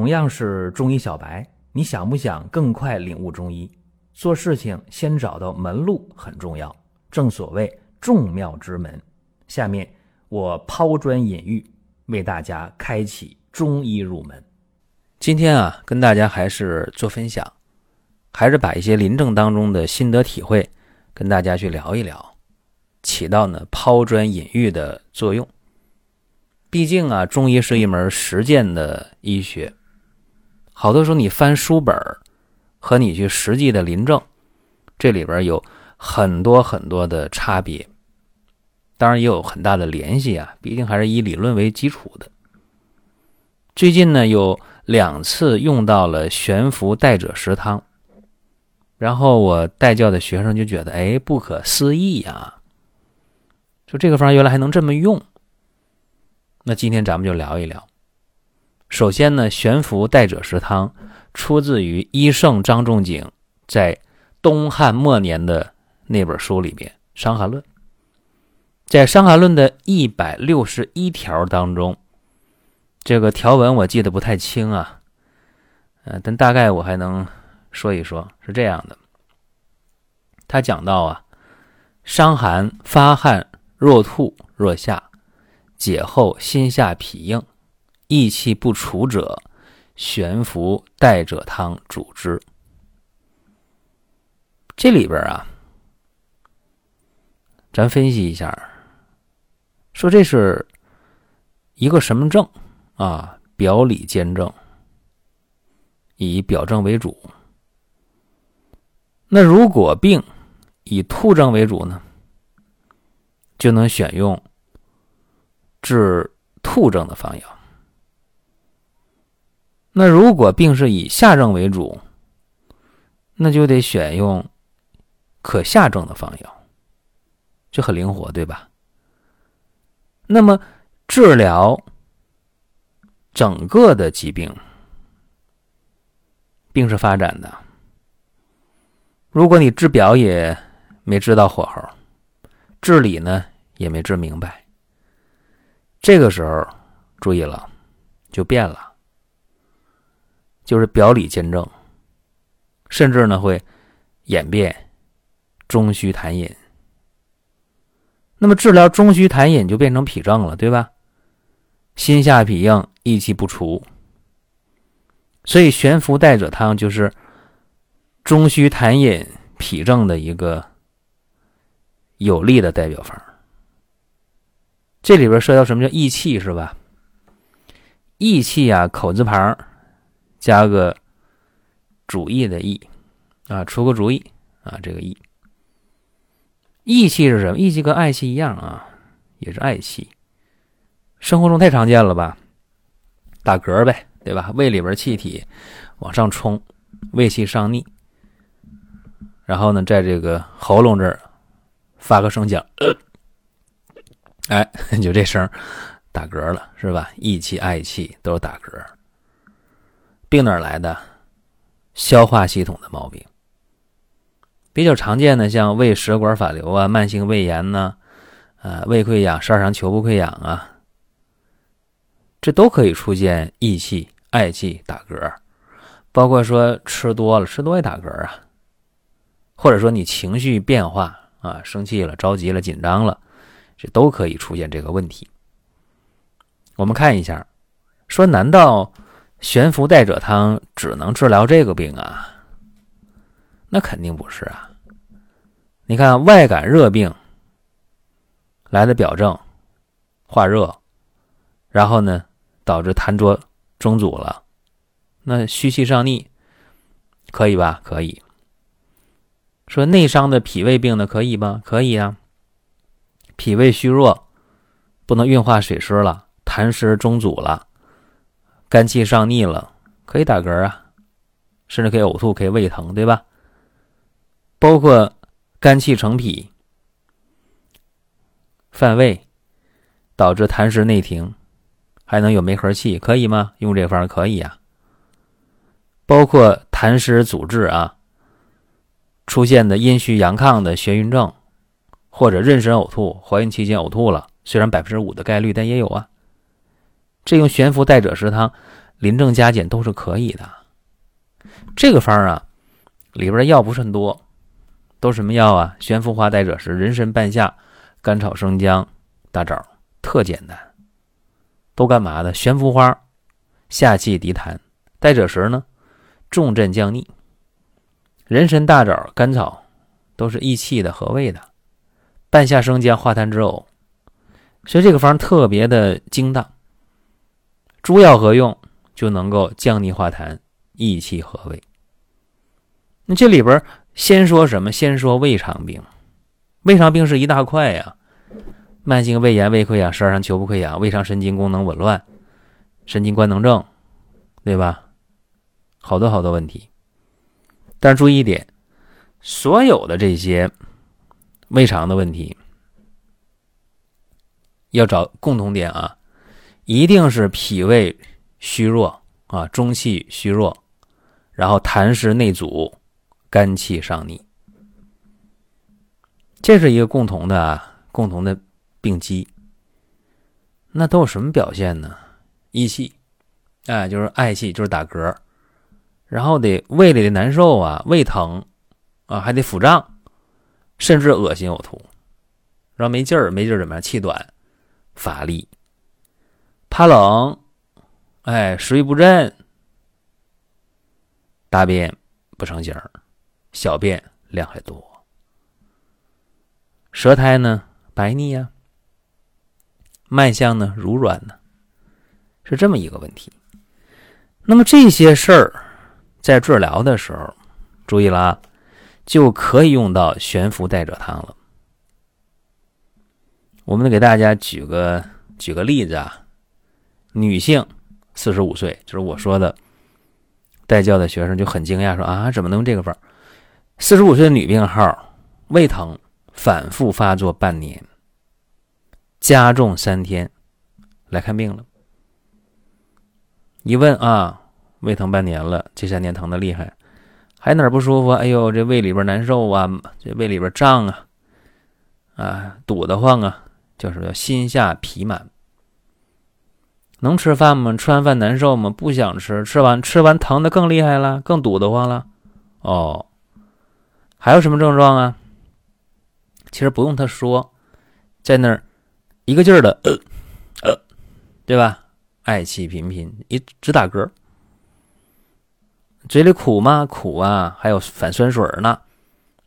同样是中医小白，你想不想更快领悟中医？做事情先找到门路很重要，正所谓众妙之门。下面我抛砖引玉，为大家开启中医入门。今天啊，跟大家还是做分享，还是把一些临证当中的心得体会跟大家去聊一聊，起到呢抛砖引玉的作用。毕竟啊，中医是一门实践的医学。好多时候，你翻书本和你去实际的临证，这里边有很多很多的差别，当然也有很大的联系啊。毕竟还是以理论为基础的。最近呢，有两次用到了悬浮代者石汤，然后我带教的学生就觉得，哎，不可思议呀！说这个方原来还能这么用。那今天咱们就聊一聊。首先呢，悬浮带者石汤出自于医圣张仲景在东汉末年的那本书里边《伤寒论》。在《伤寒论》的一百六十一条当中，这个条文我记得不太清啊，呃，但大概我还能说一说，是这样的。他讲到啊，伤寒发汗若吐若下，解后心下痞硬。益气不除者，悬浮带者汤主之。这里边啊，咱分析一下，说这是一个什么症啊？表里兼症，以表症为主。那如果病以吐症为主呢，就能选用治吐症的方药。那如果病是以下症为主，那就得选用可下症的方药，就很灵活，对吧？那么治疗整个的疾病，病是发展的。如果你治表也没治到火候，治理呢也没治明白，这个时候注意了，就变了。就是表里兼症，甚至呢会演变中虚痰饮。那么治疗中虚痰饮就变成脾症了，对吧？心下痞硬，益气不除，所以悬浮带者汤就是中虚痰饮痞症的一个有力的代表方。这里边涉及到什么叫益气是吧？益气啊，口字旁。加个主义的义啊，出个主意啊，这个义，义气是什么？义气跟爱气一样啊，也是爱气。生活中太常见了吧？打嗝呗，对吧？胃里边气体往上冲，胃气上逆，然后呢，在这个喉咙这儿发个声响，哎，就这声打嗝了，是吧？义气、爱气都是打嗝。病哪来的？消化系统的毛病比较常见的，像胃食管反流啊、慢性胃炎呢，啊，胃溃疡、十二肠球部溃疡啊，这都可以出现益气、嗳气、打嗝。包括说吃多了，吃多也打嗝啊，或者说你情绪变化啊，生气了、着急了、紧张了，这都可以出现这个问题。我们看一下，说难道？悬浮带者汤只能治疗这个病啊？那肯定不是啊！你看外感热病来的表症，化热，然后呢导致痰浊中阻了，那虚气上逆可以吧？可以。说内伤的脾胃病呢，可以吗？可以啊。脾胃虚弱，不能运化水湿了，痰湿中阻了。肝气上逆了，可以打嗝啊，甚至可以呕吐，可以胃疼，对吧？包括肝气成脾、犯胃，导致痰湿内停，还能有梅核气，可以吗？用这方可以啊。包括痰湿阻滞啊，出现的阴虚阳亢的眩晕症，或者妊娠呕吐，怀孕期间呕吐了，虽然百分之五的概率，但也有啊。这用悬浮带者石汤临症加减都是可以的。这个方啊，里边的药不是很多，都什么药啊？悬浮花、代赭石、人参、半夏、甘草、生姜、大枣，特简单。都干嘛的？悬浮花下气涤痰，代赭石呢重镇降逆，人参、大枣、甘草都是益气的、和胃的，半夏、生姜化痰止呕，所以这个方特别的精当。诸药合用就能够降逆化痰、益气和胃。那这里边先说什么？先说胃肠病。胃肠病是一大块呀。慢性胃炎、胃溃疡、十二肠球部溃疡、胃肠神经功能紊乱、神经官能症，对吧？好多好多问题。但是注意一点，所有的这些胃肠的问题，要找共同点啊，一定是脾胃虚弱啊，中气虚弱，然后痰湿内阻，肝气上逆，这是一个共同的，共同的。病机，那都有什么表现呢？噫气，哎，就是嗳气，就是打嗝，然后得胃里的难受啊，胃疼啊，还得腹胀，甚至恶心呕吐，然后没劲儿，没劲儿怎么样？气短，乏力，怕冷，哎，食欲不振，大便不成形，小便量还多，舌苔呢白腻呀。脉象呢，如软呢，是这么一个问题。那么这些事儿在治疗的时候，注意了，就可以用到悬浮代赭汤了。我们给大家举个举个例子啊，女性四十五岁，就是我说的带教的学生就很惊讶，说啊，怎么能这个法四十五岁的女病号，胃疼反复发作半年。加重三天，来看病了。一问啊，胃疼半年了，这三天疼的厉害，还哪不舒服？哎呦，这胃里边难受啊，这胃里边胀啊，啊，堵得慌啊，就是叫心下痞满。能吃饭吗？吃完饭难受吗？不想吃。吃完吃完疼的更厉害了，更堵得慌了。哦，还有什么症状啊？其实不用他说，在那儿。一个劲儿的，呃，呃，对吧？嗳气频频，一直打嗝，嘴里苦吗？苦啊，还有反酸水呢，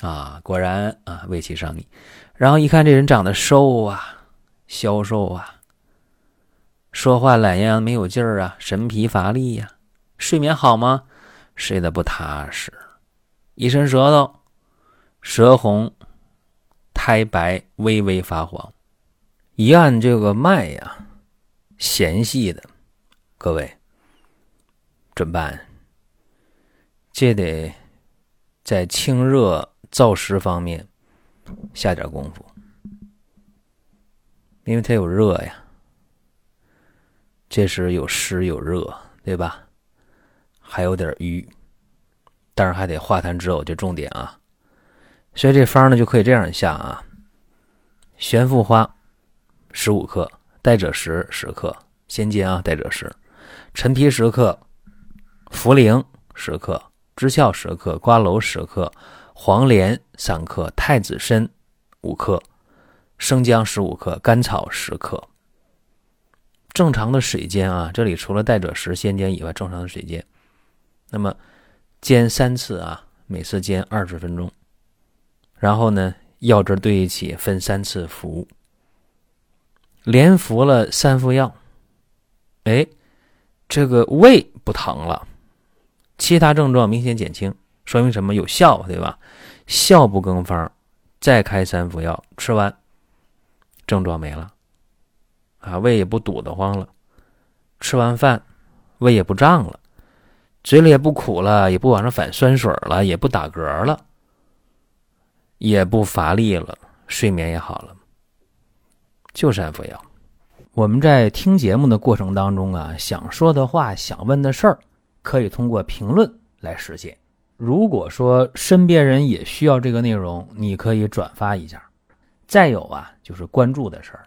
啊，果然啊，胃气上逆。然后一看这人长得瘦啊，消瘦啊，说话懒洋洋，没有劲儿啊，神疲乏力呀。睡眠好吗？睡得不踏实，一伸舌头，舌红，苔白，微微发黄。一按这个脉呀，弦细的，各位怎么办？这得在清热燥湿方面下点功夫，因为它有热呀，这时有湿有热，对吧？还有点瘀，但是还得化痰止呕，这重点啊。所以这方呢就可以这样下啊：玄附花。十五克，代赭石十克，先煎啊，代赭石，陈皮十克，茯苓十克，知孝十克，瓜蒌十克，黄连三克，太子参五克，生姜十五克，甘草十克。正常的水煎啊，这里除了代赭石先煎以外，正常的水煎，那么煎三次啊，每次煎二十分钟，然后呢，药汁兑一起，分三次服。连服了三副药，哎，这个胃不疼了，其他症状明显减轻，说明什么？有效，对吧？效不更方，再开三副药，吃完，症状没了，啊，胃也不堵得慌了，吃完饭，胃也不胀了，嘴里也不苦了，也不往上反酸水了，也不打嗝了，也不乏力了，睡眠也好了。就三副药。我们在听节目的过程当中啊，想说的话、想问的事儿，可以通过评论来实现。如果说身边人也需要这个内容，你可以转发一下。再有啊，就是关注的事儿，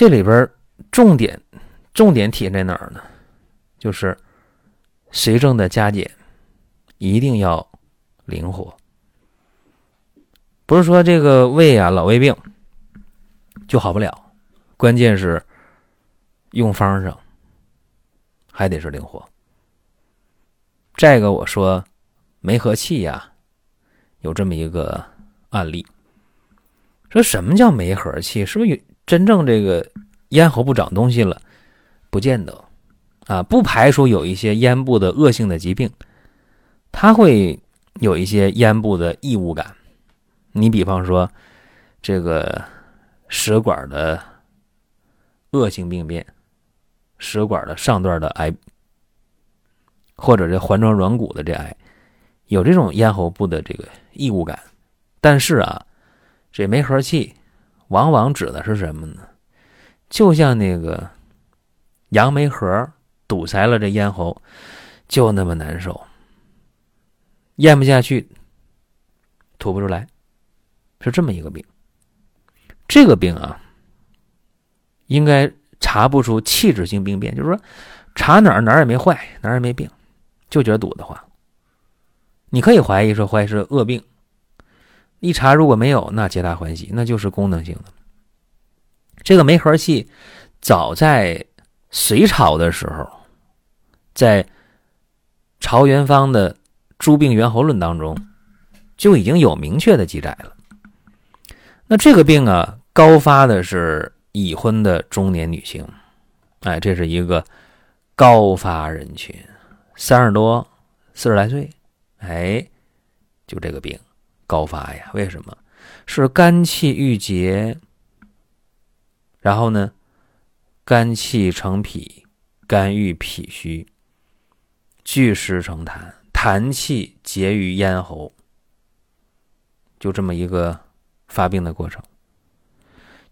这里边重点重点体现在哪儿呢？就是随症的加减一定要灵活，不是说这个胃啊老胃病就好不了，关键是用方上还得是灵活。再一个，我说梅核气呀，有这么一个案例，说什么叫梅核气？是不是有真正这个咽喉部长东西了？不见得。啊，不排除有一些咽部的恶性的疾病，它会有一些咽部的异物感。你比方说，这个食管的恶性病变，食管的上段的癌，或者这环状软骨的这癌，有这种咽喉部的这个异物感。但是啊，这没合气往往指的是什么呢？就像那个杨梅核。堵塞了这咽喉，就那么难受，咽不下去，吐不出来，是这么一个病。这个病啊，应该查不出器质性病变，就是说查哪儿哪儿也没坏，哪儿也没病，就觉得堵得慌。你可以怀疑说怀疑是恶病，一查如果没有，那皆大欢喜，那就是功能性的。这个梅核气，早在隋朝的时候。在朝元方的《诸病源候论》当中，就已经有明确的记载了。那这个病啊，高发的是已婚的中年女性，哎，这是一个高发人群，三十多、四十来岁，哎，就这个病高发呀？为什么？是肝气郁结，然后呢，肝气成脾，肝郁脾虚。聚湿成痰，痰气结于咽喉，就这么一个发病的过程。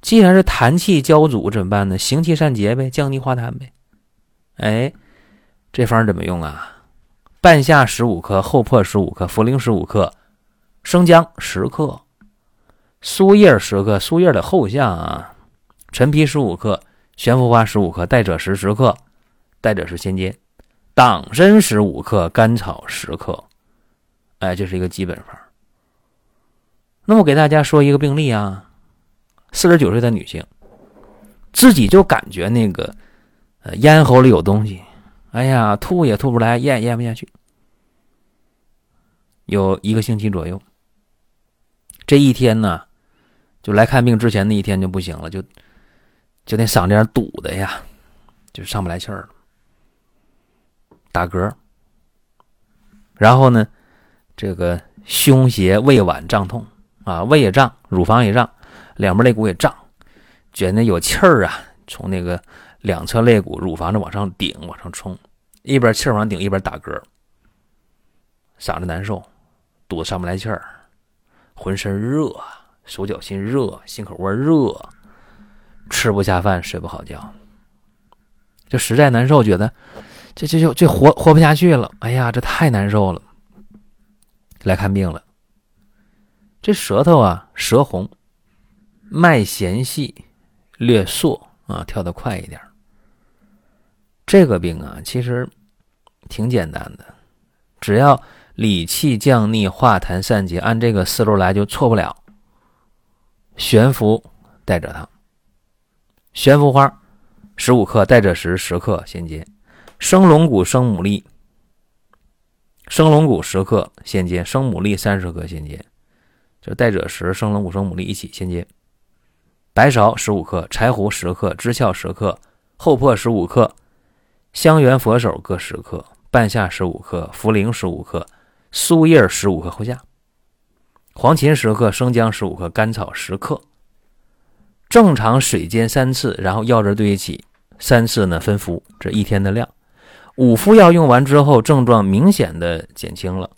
既然是痰气交阻，怎么办呢？行气散结呗，降逆化痰呗。哎，这方怎么用啊？半夏十五克，厚朴十五克，茯苓十五克，生姜十克，苏叶十克，苏叶的后项啊，陈皮十五克，悬浮花十五克，代赭石十克，代赭石先煎。党参十五克，甘草十克，哎，这是一个基本方。那么给大家说一个病例啊，四十九岁的女性，自己就感觉那个呃咽喉里有东西，哎呀，吐也吐不出来，咽咽不下去，有一个星期左右。这一天呢，就来看病之前那一天就不行了，就就那嗓子眼堵的呀，就上不来气儿了。打嗝，然后呢，这个胸胁胃脘胀痛啊，胃也胀，乳房也胀，两边肋骨也胀，觉得有气儿啊，从那个两侧肋骨、乳房这往上顶、往上冲，一边气儿往顶，一边打嗝，嗓子难受，肚子上不来气儿，浑身热，手脚心热，心口窝热，吃不下饭，睡不好觉，就实在难受，觉得。这这就这活活不下去了，哎呀，这太难受了。来看病了，这舌头啊，舌红，脉弦细，略缩啊，跳得快一点。这个病啊，其实挺简单的，只要理气降逆、化痰散结，按这个思路来就错不了。悬浮带着汤，悬浮花十五克，带着石十克，先煎。生龙骨、生牡蛎，生龙骨十克，先煎；生牡蛎三十克，先煎。就带赭石、生龙骨、生牡蛎一起先煎。白芍十五克，柴胡十克，知壳十克，厚朴十五克，香橼佛手各十克，半夏十五克，茯苓十五克，苏叶十五克后下。黄芩十克，生姜十五克，甘草十克。正常水煎三次，然后药汁兑一起，三次呢分服，这一天的量。五副药用完之后，症状明显的减轻了，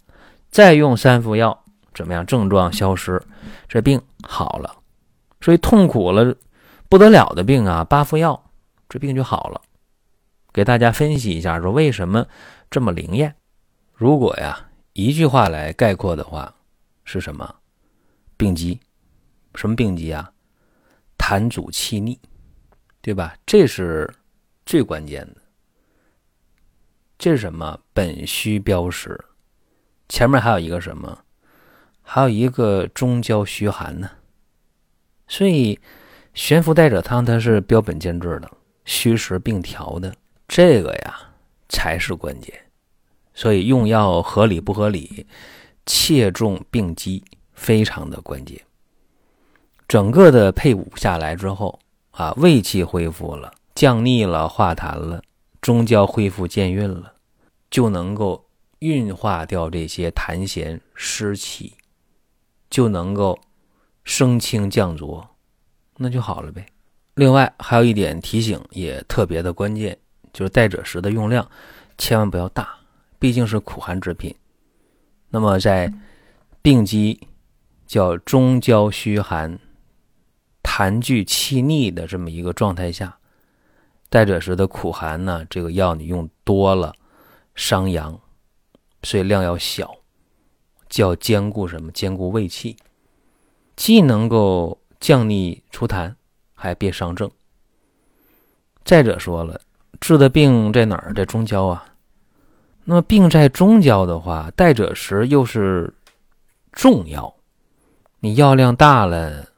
再用三副药，怎么样？症状消失，这病好了。所以痛苦了不得了的病啊，八副药，这病就好了。给大家分析一下，说为什么这么灵验？如果呀，一句话来概括的话，是什么？病机，什么病机啊？痰阻气逆，对吧？这是最关键的。这是什么？本虚标实，前面还有一个什么？还有一个中焦虚寒呢。所以悬浮带者汤它是标本兼治的，虚实并调的，这个呀才是关键。所以用药合理不合理，切中病机非常的关键。整个的配伍下来之后啊，胃气恢复了，降逆了，化痰了，中焦恢复健运了，就能够运化掉这些痰涎湿气，就能够。升清降浊，那就好了呗。另外还有一点提醒，也特别的关键，就是代赭石的用量千万不要大，毕竟是苦寒之品。那么在病机叫中焦虚寒、痰聚气逆的这么一个状态下，代赭石的苦寒呢，这个药你用多了伤阳，所以量要小，叫兼顾什么？兼顾胃气。既能够降逆除痰，还别伤正。再者说了，治的病在哪儿？在中焦啊。那么病在中焦的话，代赭石又是重药，你药量大了，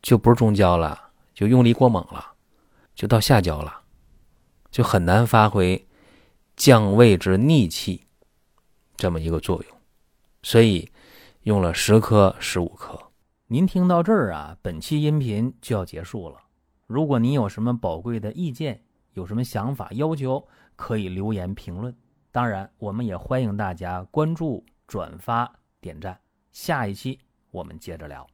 就不是中焦了，就用力过猛了，就到下焦了，就很难发挥降胃之逆气这么一个作用。所以用了十颗、十五颗。您听到这儿啊，本期音频就要结束了。如果您有什么宝贵的意见，有什么想法、要求，可以留言评论。当然我们也欢迎大家关注转发点赞。下一期我们接着聊。